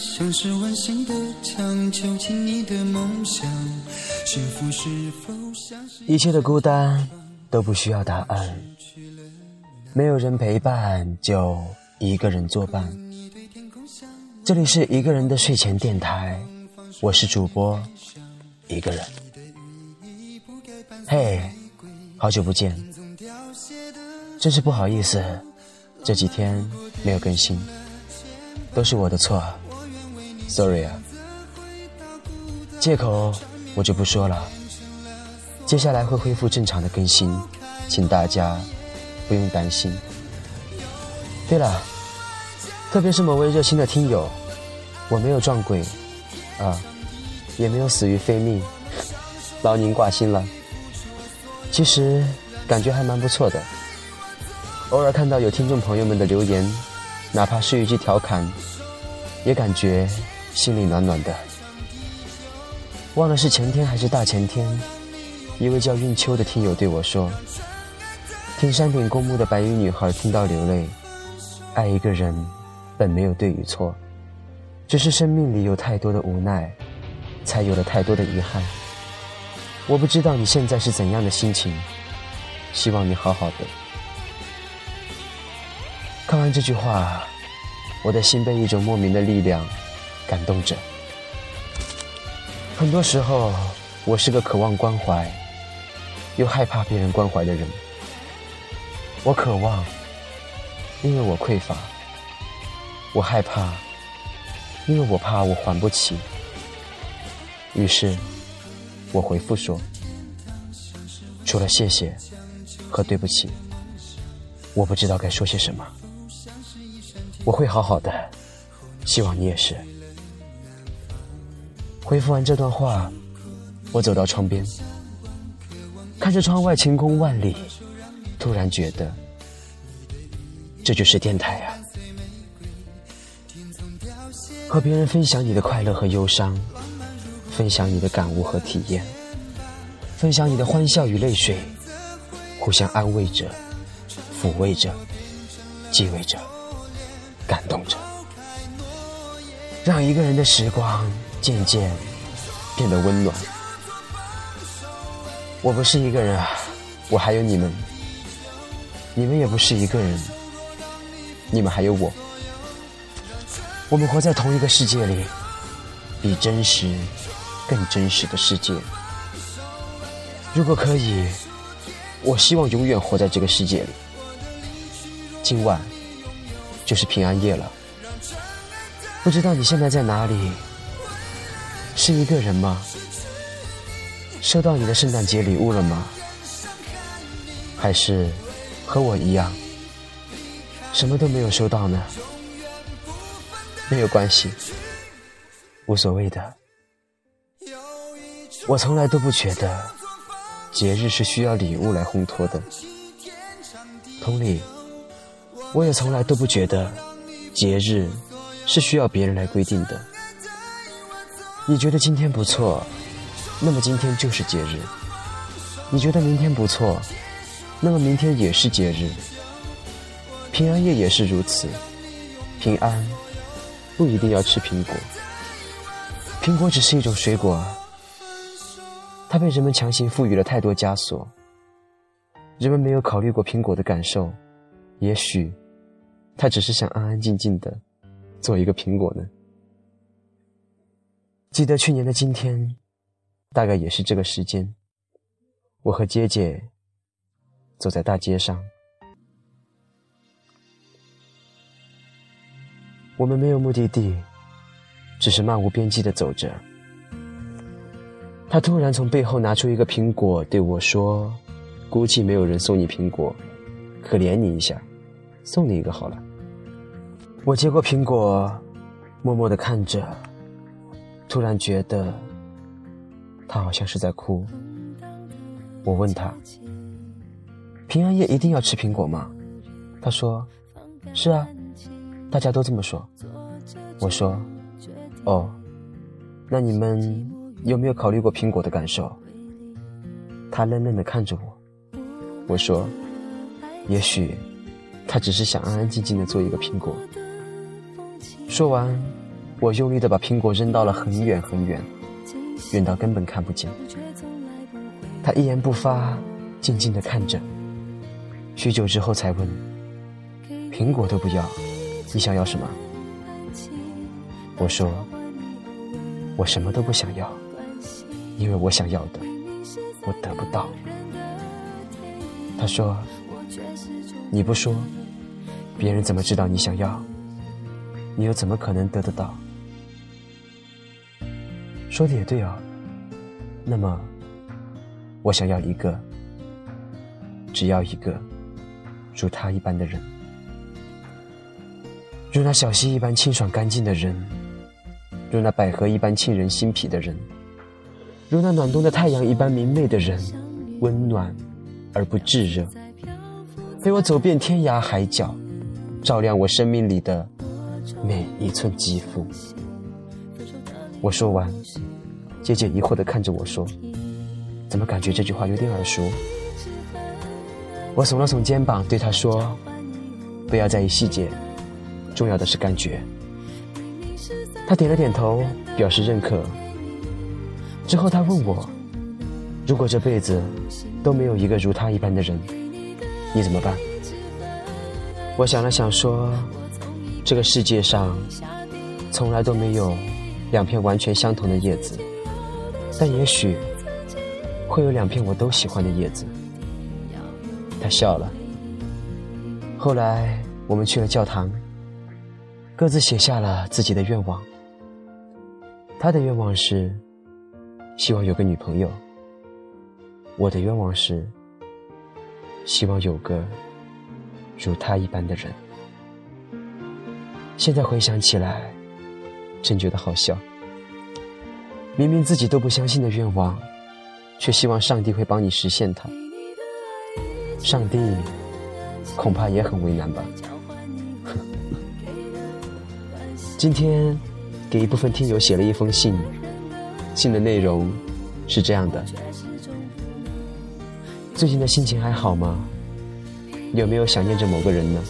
像是温馨的墙，囚禁你的梦想。幸福是否像是一切的孤单都不需要答案，没有人陪伴就一个人作伴。这里是一个人的睡前电台，我是主播一个人。嘿，好久不见，真是不好意思，这几天没有更新，都是我的错，sorry 啊。借口我就不说了，接下来会恢复正常的更新，请大家不用担心。对了，特别是某位热心的听友，我没有撞鬼，啊，也没有死于非命，劳您挂心了。其实感觉还蛮不错的，偶尔看到有听众朋友们的留言，哪怕是一句调侃，也感觉心里暖暖的。忘了是前天还是大前天，一位叫韵秋的听友对我说：“听山顶公墓的白衣女孩听到流泪，爱一个人本没有对与错，只是生命里有太多的无奈，才有了太多的遗憾。”我不知道你现在是怎样的心情，希望你好好的。看完这句话，我的心被一种莫名的力量感动着。很多时候，我是个渴望关怀又害怕别人关怀的人。我渴望，因为我匮乏；我害怕，因为我怕我还不起。于是。我回复说：“除了谢谢和对不起，我不知道该说些什么。我会好好的，希望你也是。”回复完这段话，我走到窗边，看着窗外晴空万里，突然觉得，这就是电台啊！和别人分享你的快乐和忧伤。分享你的感悟和体验，分享你的欢笑与泪水，互相安慰着，抚慰着，继慰着，感动着，让一个人的时光渐渐变得温暖。我不是一个人啊，我还有你们；你们也不是一个人，你们还有我。我们活在同一个世界里，比真实。更真实的世界。如果可以，我希望永远活在这个世界里。今晚就是平安夜了，不知道你现在在哪里？是一个人吗？收到你的圣诞节礼物了吗？还是和我一样，什么都没有收到呢？没有关系，无所谓的。我从来都不觉得节日是需要礼物来烘托的，同理，我也从来都不觉得节日是需要别人来规定的。你觉得今天不错，那么今天就是节日；你觉得明天不错，那么明天也是节日。平安夜也是如此，平安不一定要吃苹果，苹果只是一种水果。它被人们强行赋予了太多枷锁，人们没有考虑过苹果的感受，也许，他只是想安安静静的做一个苹果呢。记得去年的今天，大概也是这个时间，我和姐姐走在大街上，我们没有目的地，只是漫无边际的走着。他突然从背后拿出一个苹果，对我说：“估计没有人送你苹果，可怜你一下，送你一个好了。”我接过苹果，默默的看着，突然觉得他好像是在哭。我问他：“平安夜一定要吃苹果吗？”他说：“是啊，大家都这么说。”我说：“哦，那你们？”有没有考虑过苹果的感受？他愣愣的看着我。我说：“也许，他只是想安安静静的做一个苹果。”说完，我用力的把苹果扔到了很远很远，远到根本看不见。他一言不发，静静的看着。许久之后才问：“苹果都不要，你想要什么？”我说：“我什么都不想要，因为我想要的，我得不到。”他说：“你不说，别人怎么知道你想要？你又怎么可能得得到？”说的也对哦。那么，我想要一个，只要一个。如他一般的人，如那小溪一般清爽干净的人，如那百合一般沁人心脾的人，如那暖冬的太阳一般明媚的人，温暖而不炙热，陪我走遍天涯海角，照亮我生命里的每一寸肌肤。我说完，姐姐疑惑地看着我说：“怎么感觉这句话有点耳熟？”我耸了耸肩膀，对他说：“不要在意细节，重要的是感觉。”他点了点头，表示认可。之后他问我：“如果这辈子都没有一个如他一般的人，你怎么办？”我想了想说：“这个世界上从来都没有两片完全相同的叶子，但也许会有两片我都喜欢的叶子。”他笑了。后来我们去了教堂，各自写下了自己的愿望。他的愿望是希望有个女朋友，我的愿望是希望有个如他一般的人。现在回想起来，真觉得好笑。明明自己都不相信的愿望，却希望上帝会帮你实现它。上帝恐怕也很为难吧。今天给一部分听友写了一封信，信的内容是这样的：最近的心情还好吗？有没有想念着某个人呢？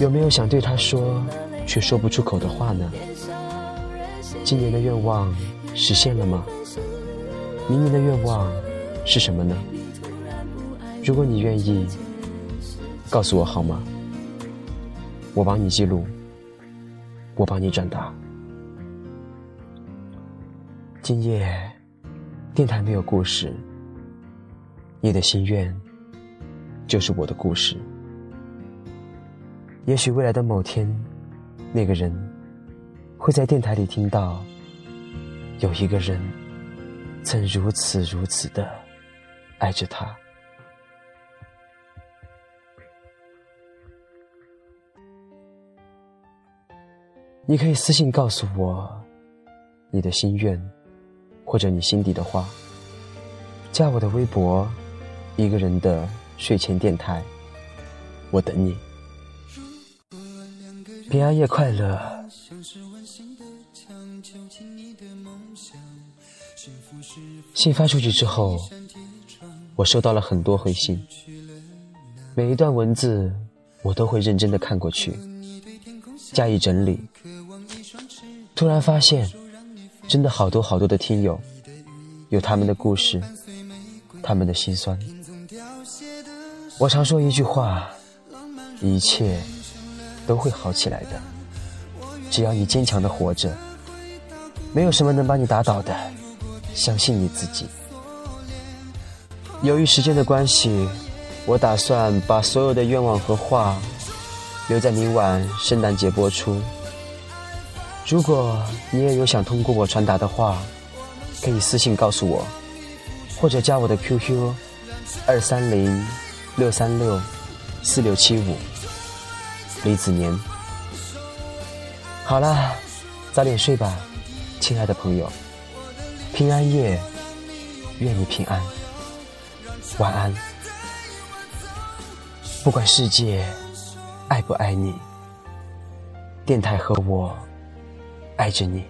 有没有想对他说却说不出口的话呢？今年的愿望实现了吗？明年的愿望是什么呢？如果你愿意，告诉我好吗？我帮你记录，我帮你转达。今夜电台没有故事，你的心愿就是我的故事。也许未来的某天，那个人会在电台里听到，有一个人曾如此如此的爱着他。你可以私信告诉我你的心愿，或者你心底的话。加我的微博，一个人的睡前电台，我等你。平安夜快乐。信发出去之后，我收到了很多回信，每一段文字我都会认真的看过去。加以整理，突然发现，真的好多好多的听友，有他们的故事，他们的心酸。我常说一句话：一切都会好起来的，只要你坚强的活着，没有什么能把你打倒的。相信你自己。由于时间的关系，我打算把所有的愿望和话。留在明晚圣诞节播出。如果你也有想通过我传达的话，可以私信告诉我，或者加我的 QQ：二三零六三六四六七五。李子年。好啦，早点睡吧，亲爱的朋友。平安夜，愿你平安。晚安。不管世界。爱不爱你？电台和我爱着你。